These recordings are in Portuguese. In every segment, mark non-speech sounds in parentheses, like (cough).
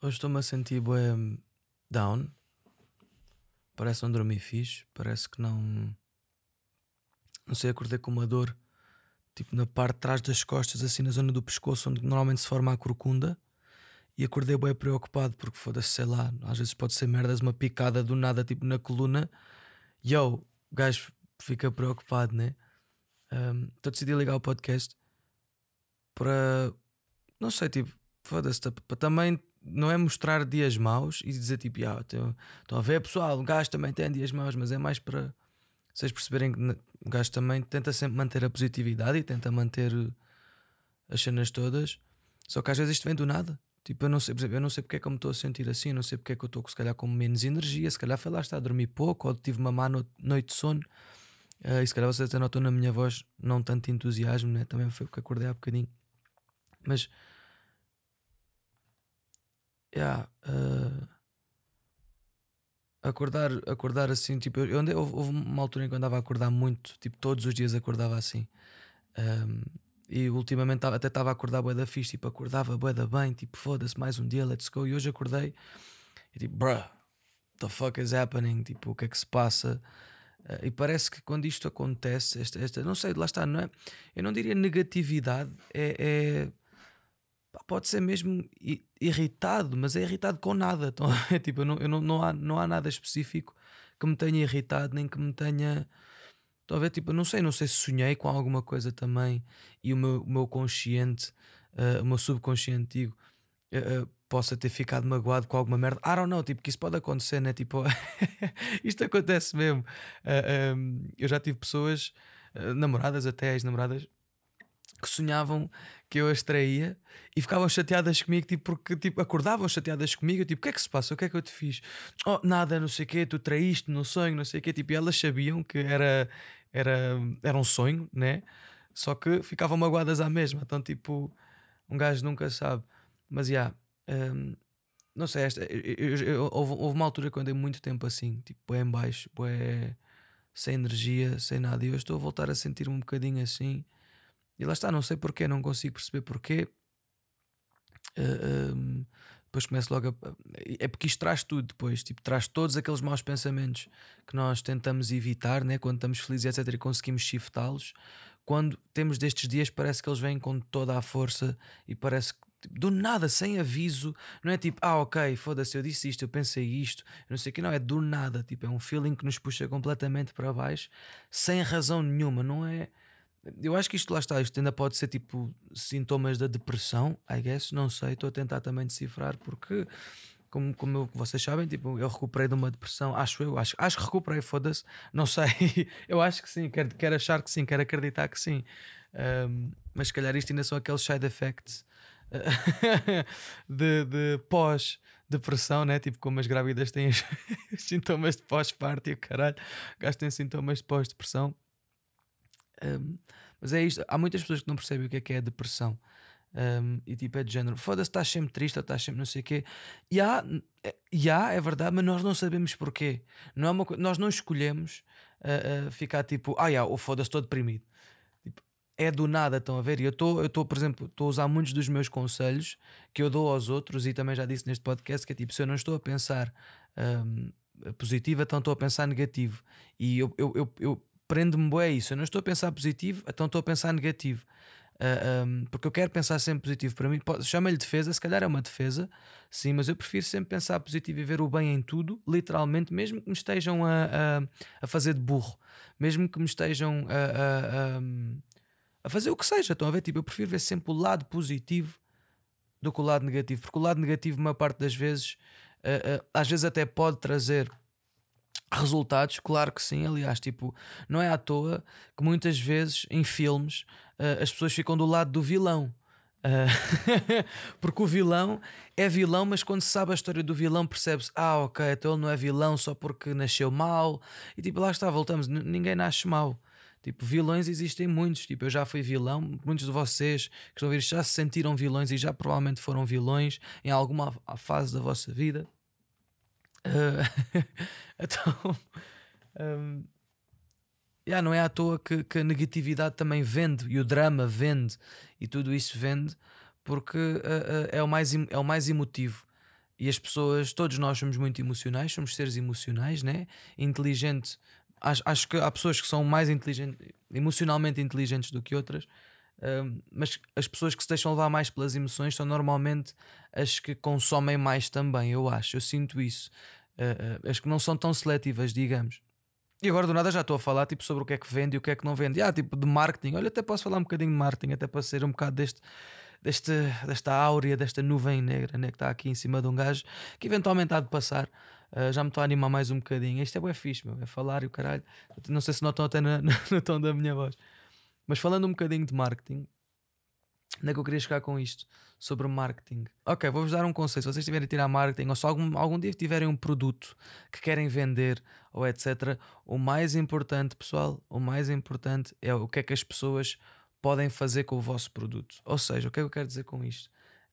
Hoje estou-me a sentir bué down. Parece não dormir fixe. Parece que não. Não sei, acordei com uma dor tipo na parte de trás das costas, assim na zona do pescoço, onde normalmente se forma a corcunda. E acordei bem preocupado porque foda-se, sei lá, às vezes pode ser merdas, uma picada do nada, tipo na coluna. E o gajo fica preocupado, né? Um, então decidi ligar o podcast para, não sei, tipo, foda-se, para também não é mostrar dias maus e dizer tipo, ah, estão a ver pessoal, o gajo também tem dias maus, mas é mais para vocês perceberem que o gajo também tenta sempre manter a positividade e tenta manter as cenas todas. Só que às vezes isto vem do nada. Tipo, eu não sei, por exemplo, eu não sei porque é que eu me estou a sentir assim, não sei porque é que eu estou se calhar com menos energia, se calhar foi lá estar a dormir pouco, ou tive uma má noite de sono. Uh, e se calhar vocês até notam na minha voz não tanto entusiasmo, né? também foi porque acordei há bocadinho. Mas yeah, uh, acordar, acordar assim, tipo, eu andei, houve, houve, uma altura em que eu andava a acordar muito, tipo, todos os dias acordava assim. Um, e ultimamente até estava a acordar bué da fixe, tipo, acordava bué da bem, tipo, foda-se, mais um dia, let's go. E hoje acordei e tipo, bruh, the fuck is happening? Tipo, o que é que se passa? Uh, e parece que quando isto acontece, esta, esta, não sei, lá está, não é? Eu não diria negatividade, é, é pode ser mesmo irritado, mas é irritado com nada. (laughs) Então, é tipo, eu não, eu não, não, há, não há nada específico que me tenha irritado, nem que me tenha. Estão a ver? Tipo, não sei, não sei se sonhei com alguma coisa também e o meu, o meu consciente, uh, o meu subconsciente, digo, uh, uh, possa ter ficado magoado com alguma merda. I don't know, tipo, que isso pode acontecer, né? Tipo, (laughs) isto acontece mesmo. Um, eu já tive pessoas, namoradas até, ex-namoradas, que sonhavam que eu as traía e ficavam chateadas comigo, tipo, porque tipo, acordavam chateadas comigo, tipo, o que é que se passa? O que é que eu te fiz? Oh, nada, não sei o quê, tu traíste no sonho, não sei o quê, tipo, e elas sabiam que era, era, era um sonho, né? Só que ficavam magoadas à mesma, então, tipo, um gajo nunca sabe. Mas, já, yeah, um, não sei, esta, eu, eu, eu, houve, houve, uma altura que eu andei muito tempo assim, tipo, é em baixo, é sem energia, sem nada, e eu estou a voltar a sentir-me um bocadinho assim e lá está, não sei porquê, não consigo perceber porquê. Uh, eh, um, depois começo logo a. É porque isto traz tudo depois, tipo, traz todos aqueles maus pensamentos que nós tentamos evitar, né? quando estamos felizes, etc., e conseguimos shiftá-los. Quando temos destes dias, parece que eles vêm com toda a força e parece que tipo, do nada, sem aviso, não é tipo, ah, ok, foda-se, eu disse isto, eu pensei isto, não sei o que, não, é do nada, tipo, é um feeling que nos puxa completamente para baixo, sem razão nenhuma, não é? Eu acho que isto lá está, isto ainda pode ser tipo sintomas da depressão, I guess, não sei, estou a tentar também decifrar porque como, como eu, vocês sabem, tipo, eu recuperei de uma depressão, acho eu, acho, acho que recuperei, foda-se, não sei, (laughs) eu acho que sim, quero, quero achar que sim, quero acreditar que sim, um, mas se calhar isto ainda são aqueles side effects (laughs) de, de pós-depressão, né? Tipo, como as grávidas têm (laughs) sintomas de pós-parto e o caralho, gastem sintomas de pós-depressão. Um, mas é isto, há muitas pessoas que não percebem o que é que é depressão. Um, e tipo, é de género, foda-se, estás sempre triste, estás sempre não sei o quê. E há, e há, é verdade, mas nós não sabemos porquê. Não é uma, nós não escolhemos uh, uh, ficar tipo, ah, yeah, ou foda-se, estou deprimido. Tipo, é do nada, estão a ver? E eu estou, eu estou, por exemplo, estou a usar muitos dos meus conselhos que eu dou aos outros e também já disse neste podcast que é tipo, se eu não estou a pensar um, positiva, então estou a pensar negativo. E eu, eu, eu, eu prende-me bem isso. Eu não estou a pensar positivo, então estou a pensar negativo. Uh, ah, um, porque eu quero pensar sempre positivo. Para mim, chama-lhe defesa, se calhar é uma defesa, sim, mas eu prefiro sempre pensar positivo e ver o bem em tudo, literalmente, mesmo que me estejam a, a, a fazer de burro, mesmo que me estejam a, a, fazer o que seja. Estão a ver? Tipo, eu prefiro ver sempre o lado positivo do que o lado negativo, porque o lado negativo, uma parte das vezes, uh, uh, às vezes até pode trazer Resultados, claro que sim. Aliás, tipo, não é à toa que muitas vezes em filmes uh, as pessoas ficam do lado do vilão. Uh, (laughs) porque o vilão é vilão, mas quando se sabe a história do vilão, percebe-se: ah, ok, então ele não é vilão só porque nasceu mal. E tipo, lá está, voltamos. ninguém nasce mal. Tipo, vilões existem muitos. Tipo, eu já fui vilão. Muitos de vocês que estão a ouvir já se sentiram vilões e já provavelmente foram vilões em alguma fase da vossa vida. Uh, (laughs) então, um, yeah, não é à toa que, que, a negatividade também vende e o drama vende e tudo isso vende porque uh, uh, é, o mais, é o mais emotivo. e as pessoas, todos nós somos muito emocionais, somos seres emocionais, né? Inteligente. Acho, acho que há pessoas que são mais inteligentes, emocionalmente inteligentes do que outras, mas as pessoas que se deixam levar mais pelas emoções são normalmente as que consomem mais também, eu acho. Eu sinto isso. Uh, as que não são tão seletivas, digamos. E agora do nada já estou a falar tipo, sobre o que é que vende e o que é que não vende. Ah, tipo de marketing. Olha, até posso falar um bocadinho de marketing, até para ser um bocado deste, deste, desta áurea, desta nuvem negra né, que está aqui em cima de um gajo que eventualmente há de passar. Uh, já me estou a animar mais um bocadinho. Isto é bem fixe, meu. É falar e o caralho. Não sei se notam até no, no, (laughs) no tom da minha voz. Mas falando um bocadinho de marketing, Onde é que eu queria chegar com isto? Sobre marketing. Ok, vou-vos dar um conceito. Se vocês tiverem a tirar marketing, ou se algum, algum dia tiverem um produto que querem vender, ou etc., o mais importante, pessoal, o mais importante é o que é que as pessoas podem fazer com o vosso produto. Ou seja, o que é que eu quero dizer com isto?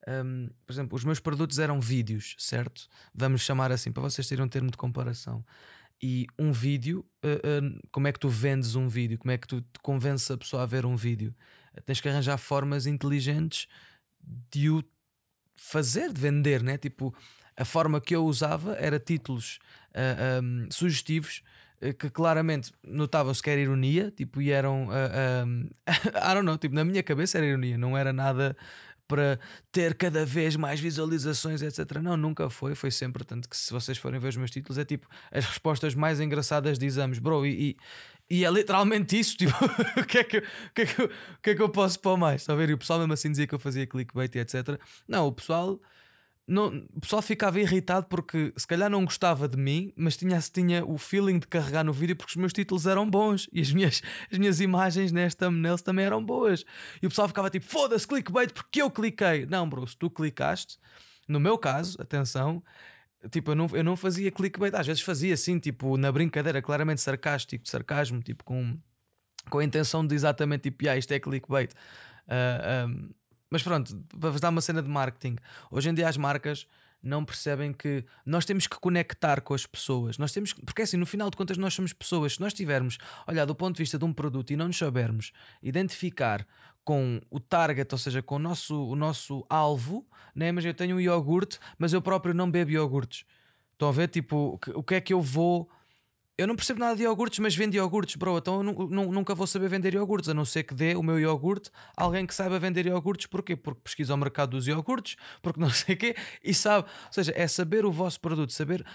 Um, por exemplo, os meus produtos eram vídeos, certo? Vamos chamar assim, para vocês terem um termo de comparação. E um vídeo, uh, uh, como é que tu vendes um vídeo? Como é que tu convences a pessoa a ver um vídeo? tens que arranjar formas inteligentes de o fazer, de vender, né? Tipo, a forma que eu usava era títulos um, sugestivos uh, que claramente notavam-se que era ironia, tipo, e eram. Uh, um, (laughs) I don't know, tipo, na minha cabeça era ironia, não era nada para ter cada vez mais visualizações, etc. Não, nunca foi. Foi sempre, tanto que se vocês forem ver os meus títulos, é tipo as respostas mais engraçadas de exames, bro. E, e e é literalmente isso, (laughs) tipo, o, que é que, o, que é que, o que é que eu posso pôr mais? Está a ver? E o pessoal mesmo assim dizia que eu fazia clickbait e etc. Não, o pessoal, não, o pessoal ficava irritado porque se calhar não gostava de mim, mas tinha, tinha o feeling de carregar no vídeo porque os meus títulos eram bons e as minhas, (laughs) as minhas imagens nesta thumbnails também eram boas. E o pessoal ficava tipo, foda-se, clickbait, porque eu cliquei. Não, bro, se tu clicaste, no meu caso, atenção Tipo, eu não, eu não fazia clickbait, às vezes fazia assim, tipo, na brincadeira, claramente sarcástico, sarcasmo, tipo, com, com a intenção de exatamente, tipo, ah, isto é clickbait. Uh, ah, um, mas pronto, para vos dar uma cena de marketing, hoje em dia as marcas não percebem que nós temos que conectar com as pessoas. Nós temos porque assim, no final de contas, nós somos pessoas. Se nós tivermos, olha, do ponto de vista de um produto e não nos soubermos identificar com o target, ou seja, com o nosso, o nosso alvo, né? mas eu tenho um iogurte, mas eu próprio não bebo iogurtes. Estão a ver? Tipo, o que é que eu vou. Eu não percebo nada de iogurtes, mas vendo iogurtes, bro. Então eu nunca vou saber vender iogurtes, a não ser que dê o meu iogurte a alguém que saiba vender iogurtes. Porquê? Porque pesquisa o mercado dos iogurtes, porque não (laughs) sei o quê, e sabe. Ou seja, é saber o vosso produto, saber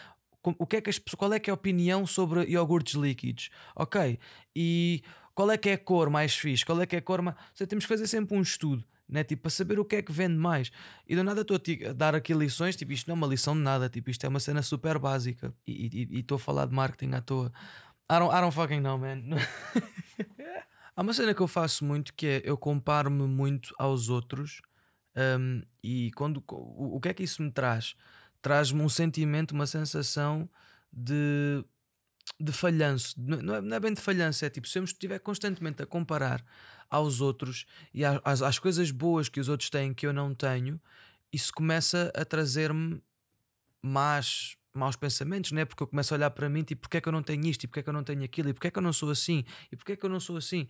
o que é que as, qual é que é a opinião sobre iogurtes líquidos. Ok? E qual é que é a cor mais fixe, qual é que é a cor mais. Seja, temos que fazer sempre um estudo, né? tipo, para saber o que é que vende mais. E do nada estou a dar aqui lições, tipo, isto não é uma lição de nada, tipo, isto é uma cena super básica. E estou a falar de marketing à toa. I don't, I don't fucking know, man. (laughs) Há uma cena que eu faço muito que é eu comparo-me muito aos outros um, e quando o, o que é que isso me traz? Traz-me um sentimento, uma sensação de de falhanço, não é, não é bem de falhanço, é tipo, se eu estiver constantemente a comparar aos outros e às, às coisas boas que os outros têm que eu não tenho, isso começa a trazer-me más, maus pensamentos, né? porque eu começo a olhar para mim, tipo, porque é que eu não tenho isto, e porque é que eu não tenho aquilo, e porque é que eu não sou assim, e porque é que eu não sou assim,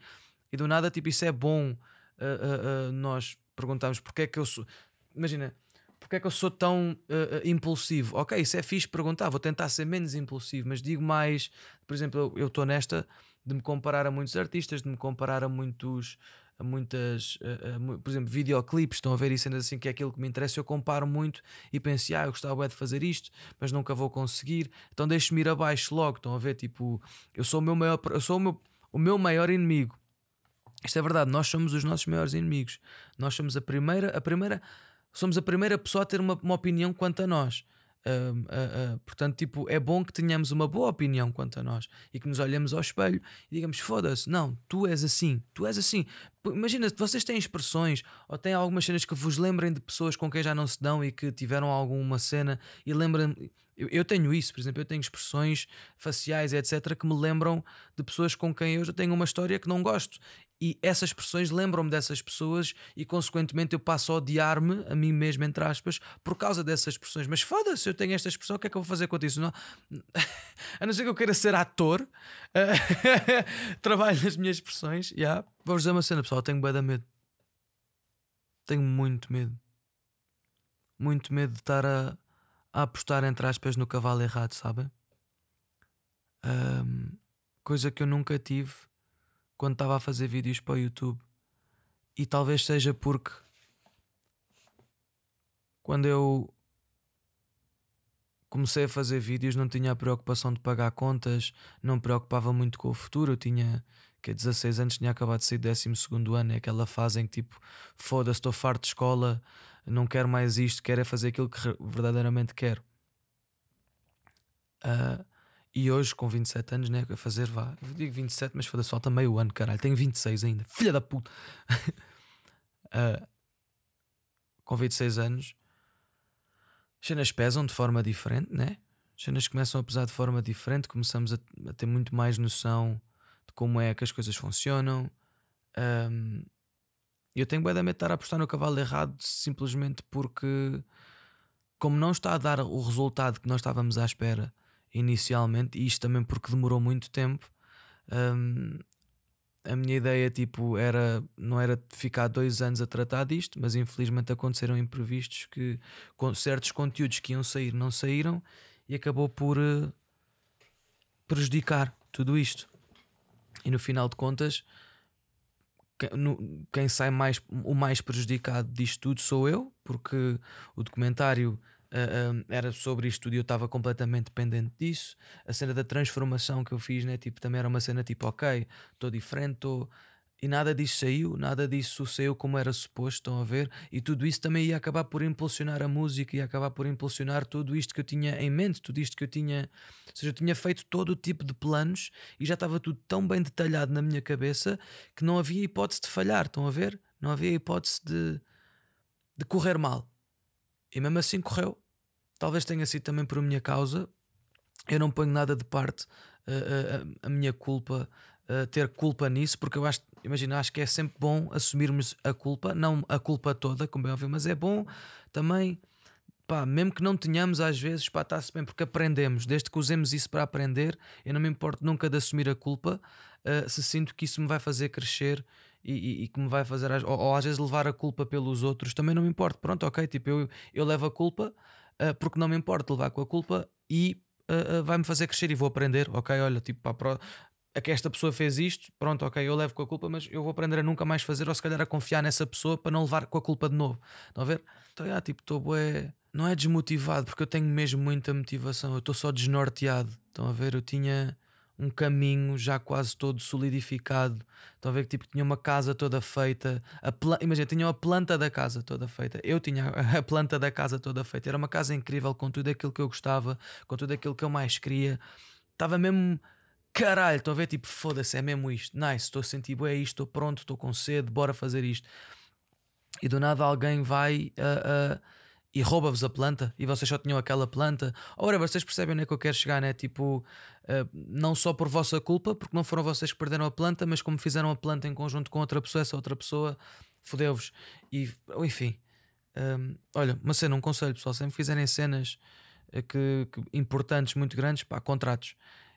e do nada, tipo, isso é bom uh, uh, uh, nós perguntarmos porque é que eu sou. Imagina, porque é que eu sou tão uh, impulsivo? Ok, isso é fixe perguntar, vou tentar ser menos impulsivo, mas digo mais, por exemplo, eu estou nesta de me comparar a muitos artistas, de me comparar a muitos, a muitas, uh, por exemplo, videoclipes, estão a ver isso assim que é aquilo que me interessa, eu comparo muito e penso, ah, eu gostava de fazer isto, mas nunca vou conseguir, então deixo-me ir abaixo logo, estão a ver, tipo, eu sou o meu maior, eu sou o meu, o meu maior inimigo. Isto é verdade, nós somos os nossos maiores inimigos. Nós somos a primeira, a primeira somos a primeira pessoa a ter uma, uma opinião quanto a nós. Uh, uh, uh, portanto, tipo, é bom que tenhamos uma boa opinião quanto a nós e que nos olhemos ao espelho e digamos: foda-se, não, tu és assim, tu és assim. Imagina, vocês têm expressões ou têm algumas cenas que vos lembrem de pessoas com quem já não se dão e que tiveram alguma cena e lembrem. Eu, eu tenho isso, por exemplo, eu tenho expressões faciais, etc., que me lembram de pessoas com quem eu já tenho uma história que não gosto e essas expressões lembram-me dessas pessoas e consequentemente eu passo a odiar-me a mim mesmo, entre aspas, por causa dessas expressões. Mas foda-se, eu tenho esta expressão, o que é que eu vou fazer com isso? Não? (laughs) a não ser que eu queira ser ator, (laughs) trabalho nas minhas expressões. Yeah. Vou-vos dizer uma cena, pessoal, tenho bem medo. Tenho muito medo. Muito medo de estar a, a apostar, entre aspas, no cavalo errado, sabem? Um, coisa que eu nunca tive quando estava a fazer vídeos para o YouTube. E talvez seja porque quando eu comecei a fazer vídeos, não tinha a preocupação de pagar contas, não me preocupava muito com o futuro. Eu tinha que 16 anos, tinha acabado de sair do 12 ano, é aquela fase em que tipo, foda-se, estou farto de escola, não quero mais isto, quero é fazer aquilo que verdadeiramente quero. Uh, e hoje, com 27 anos, né, a fazer, vá, eu digo 27, mas foda-se, falta meio ano, caralho, tenho 26 ainda, filha da puta. uh, (laughs) com 26 anos, as cenas pesam de forma diferente, né? As cenas começam a pesar de forma diferente, começamos a, a ter muito mais noção de como é que as coisas funcionam. Um, eu tenho bem da medo de estar a apostar no cavalo errado simplesmente porque, como não está a dar o resultado que nós estávamos à espera inicialmente, e isto também porque demorou muito tempo, um, a minha ideia tipo era não era ficar dois anos a tratar disto, mas infelizmente aconteceram imprevistos que com certos conteúdos que iam sair não saíram e acabou por uh, prejudicar tudo isto. E no final de contas, quem sai mais o mais prejudicado disto tudo sou eu, porque o documentário Uh, era sobre isto e eu estava completamente dependente disso. A cena da transformação que eu fiz, né? tipo, também era uma cena tipo, ok, estou diferente, estou. E nada disso saiu, nada disso saiu como era suposto, estão a ver? E tudo isso também ia acabar por impulsionar a música, ia acabar por impulsionar tudo isto que eu tinha em mente, tudo isto que eu tinha. Ou seja, eu tinha feito todo o tipo de planos e já estava tudo tão bem detalhado na minha cabeça que não havia hipótese de falhar, estão a ver? Não havia hipótese de, de correr mal. E mesmo assim correu. Talvez tenha sido também por minha causa. Eu não ponho nada de parte a, uh, uh, a minha culpa, uh, ter culpa nisso, porque eu acho, imagina, acho que é sempre bom assumirmos a culpa, não a culpa toda, como é óbvio, mas é bom também, pá, mesmo que não tenhamos às vezes, pá, está-se bem, porque aprendemos, desde que usemos isso para aprender, eu não me importo nunca de assumir a culpa, uh, se sinto que isso me vai fazer crescer e, e, e, que me vai fazer, ou, ou, às vezes levar a culpa pelos outros, também não me importa. Pronto, ok, tipo, eu, eu levo a culpa uh, porque não me importa levar com a culpa e uh, vai-me fazer crescer e vou aprender, ok, olha, tipo, pá, é que esta pessoa fez isto, pronto, ok, eu levo com a culpa, mas eu vou aprender a nunca mais fazer, ou se calhar a confiar nessa pessoa para não levar com a culpa de novo. Estão a ver? Então, yeah, tipo, estou bué. Não é desmotivado, porque eu tenho mesmo muita motivação, eu estou só desnorteado. Estão a ver? Eu tinha um caminho já quase todo solidificado. Estão a ver que tipo, tinha uma casa toda feita. A pla... Imagina, tinha a planta da casa toda feita. Eu tinha a (laughs) planta da casa toda feita. Era uma casa incrível com tudo aquilo que eu gostava, com tudo aquilo que eu mais queria. Estava mesmo. Caralho, estão a ver? Tipo, foda-se, é mesmo isto. Nice, estou a sentir, é isto, estou pronto, estou com sede, bora fazer isto. E do nada alguém vai. Uh, uh, e rouba-vos a planta e vocês só tinham aquela planta. Ora, vocês percebem onde é que eu quero chegar, né? Tipo, uh, não só por vossa culpa, porque não foram vocês que perderam a planta, mas como fizeram a planta em conjunto com outra pessoa, essa outra pessoa fodeu-vos. E, enfim, um, olha, uma cena, um conselho, pessoal: sempre fizerem cenas que, que, importantes, muito grandes, pá, contratos.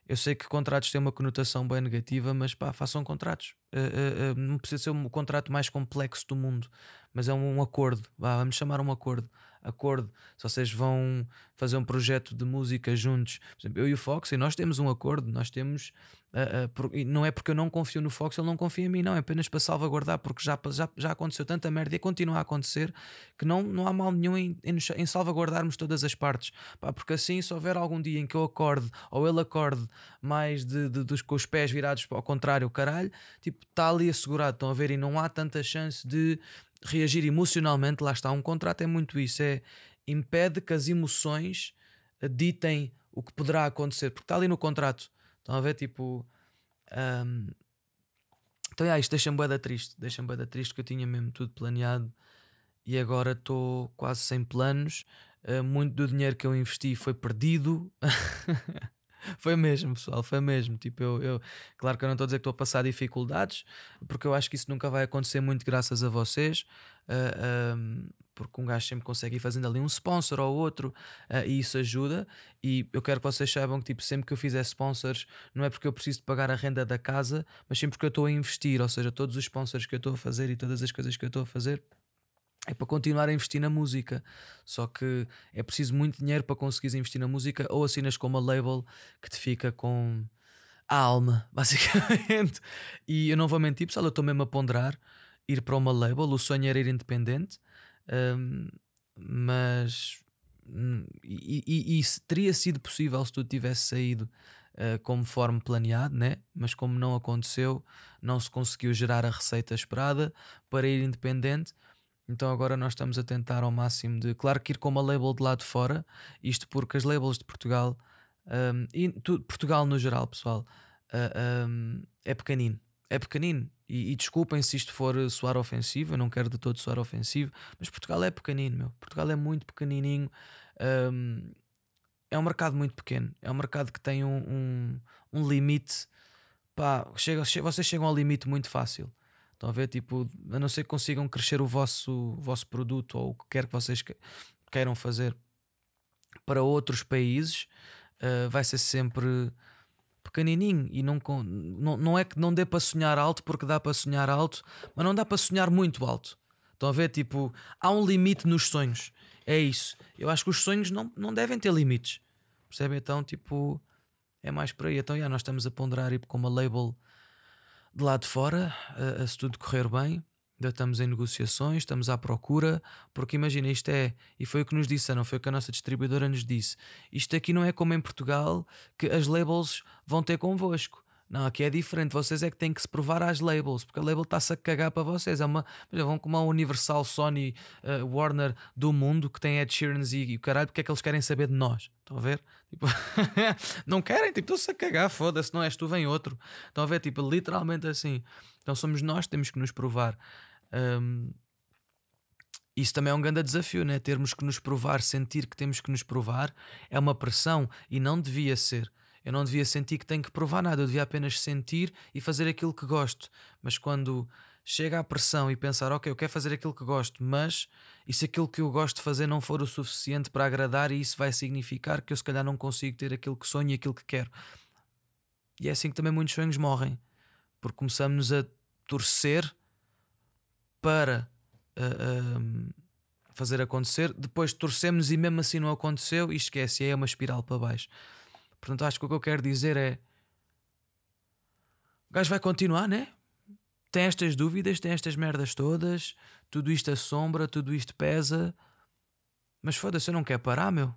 Eu sei que contratos têm uma conotação bem negativa, mas pá, façam contratos. Uh, uh, não precisa ser o contrato mais complexo do mundo, mas é um, um acordo. Vá, vamos chamar um acordo acordo, se vocês vão fazer um projeto de música juntos, por exemplo, eu e o Fox, e nós temos um acordo, nós temos. Uh, por, não é porque eu não confio no Fox, ele não confia em mim, não, é apenas para salvaguardar, porque já, já, já aconteceu tanta merda e continua a acontecer que não, não há mal nenhum em, em, em salvaguardarmos todas as partes, Pá, porque assim, se houver algum dia em que eu acorde ou ele acorde mais de, de, dos, com os pés virados ao contrário, caralho, tipo, está ali assegurado, estão a ver, e não há tanta chance de reagir emocionalmente, lá está, um contrato é muito isso, é impede que as emoções eh, ditem o que poderá acontecer, porque está ali no contrato. Estão a ver, tipo. Um, então, yeah, isto deixa-me boeda triste, deixa-me boeda triste que eu tinha mesmo tudo planeado e agora estou quase sem planos. Uh, muito do dinheiro que eu investi foi perdido. (laughs) foi mesmo, pessoal, foi mesmo. Tipo, eu, eu claro que eu não estou a dizer que estou a passar dificuldades, porque eu acho que isso nunca vai acontecer muito graças a vocês. Uh, um, porque um gajo sempre consegue ir fazendo ali um sponsor ou outro uh, e isso ajuda. E eu quero que vocês saibam que, tipo, sempre que eu fizer sponsors, não é porque eu preciso de pagar a renda da casa, mas sempre que eu estou a investir, ou seja, todos os sponsors que eu estou a fazer e todas as coisas que eu estou a fazer é para continuar a investir na música. Só que é preciso muito dinheiro para conseguires investir na música, ou assinas com uma label que te fica com a alma, (laughs) basicamente. E eu não vou mentir, pessoal, eu estou mesmo a ponderar ir para uma label. O sonho era ir independente, um, mas. Hum, e, e, e, teria sido possível se tudo tivesse saído uh, conforme planeado, né? mas como não aconteceu, não se conseguiu gerar a receita esperada para ir independente. Então agora nós estamos a tentar ao máximo de. Claro que ir com uma label de lá de fora, isto porque as labels de Portugal um, e tu, Portugal no geral, pessoal, uh, um, é pequenino. É pequenino. E, e, desculpem se isto for soar ofensivo, eu não quero de todo soar ofensivo, mas Portugal é pequenino, meu. Portugal é muito pequenininho. Um, é um mercado muito pequeno. É um mercado que tem um, um, um limite. Pá, chega, chega, vocês chegam ao limite muito fácil. Estão a ver? Tipo, a não ser que consigam crescer o vosso, o vosso produto ou o que quer que vocês queiram fazer para outros países, uh, vai ser sempre pequenininho e não, não, não é que não dê para sonhar alto porque dá para sonhar alto, mas não dá para sonhar muito alto. Estão a ver? Tipo, há um limite nos sonhos. É isso. Eu acho que os sonhos não, não devem ter limites. Percebem? Então, tipo, é mais por aí. Então, já, nós estamos a ponderar ir com uma label de lá de fora, se tudo correr bem, ainda estamos em negociações, estamos à procura, porque imagina, isto é, e foi o que nos disse, não foi o que a nossa distribuidora nos disse. Isto aqui não é como em Portugal que as labels vão ter convosco. Não, aqui é diferente. Vocês é que têm que se provar às labels, porque a label está-se a cagar para vocês. É uma, vão como a Universal, Sony, uh, Warner do mundo que tem Ed Sheeran e o caralho, porque é que eles querem saber de nós? Estão a ver? (laughs) Tipo, não querem, tipo, estão-se a cagar, foda-se, não és tu, vem outro. Estão a ver? Tipo, literalmente assim. Então somos nós que temos que nos provar. Um, isso também é um grande desafio, né? Termos que nos provar, sentir que temos que nos provar, é uma pressão e não devia ser. Eu não devia sentir que tenho que provar nada, eu devia apenas sentir e fazer aquilo que gosto. Mas quando chega a pressão e pensar, ok, eu quero fazer aquilo que gosto, mas e se aquilo que eu gosto de fazer não for o suficiente para agradar, e isso vai significar que eu se calhar não consigo ter aquilo que sonho e aquilo que quero. E é assim que também muitos sonhos morrem, porque começamos a torcer para uh, fazer acontecer, depois torcemos e mesmo assim não aconteceu e esquece, e é uma espiral para baixo. Portanto, acho que o que eu quero dizer é. O gajo vai continuar, né? Tem estas dúvidas, tem estas merdas todas, tudo isto assombra, tudo isto pesa. Mas foda-se, eu não quero parar, meu.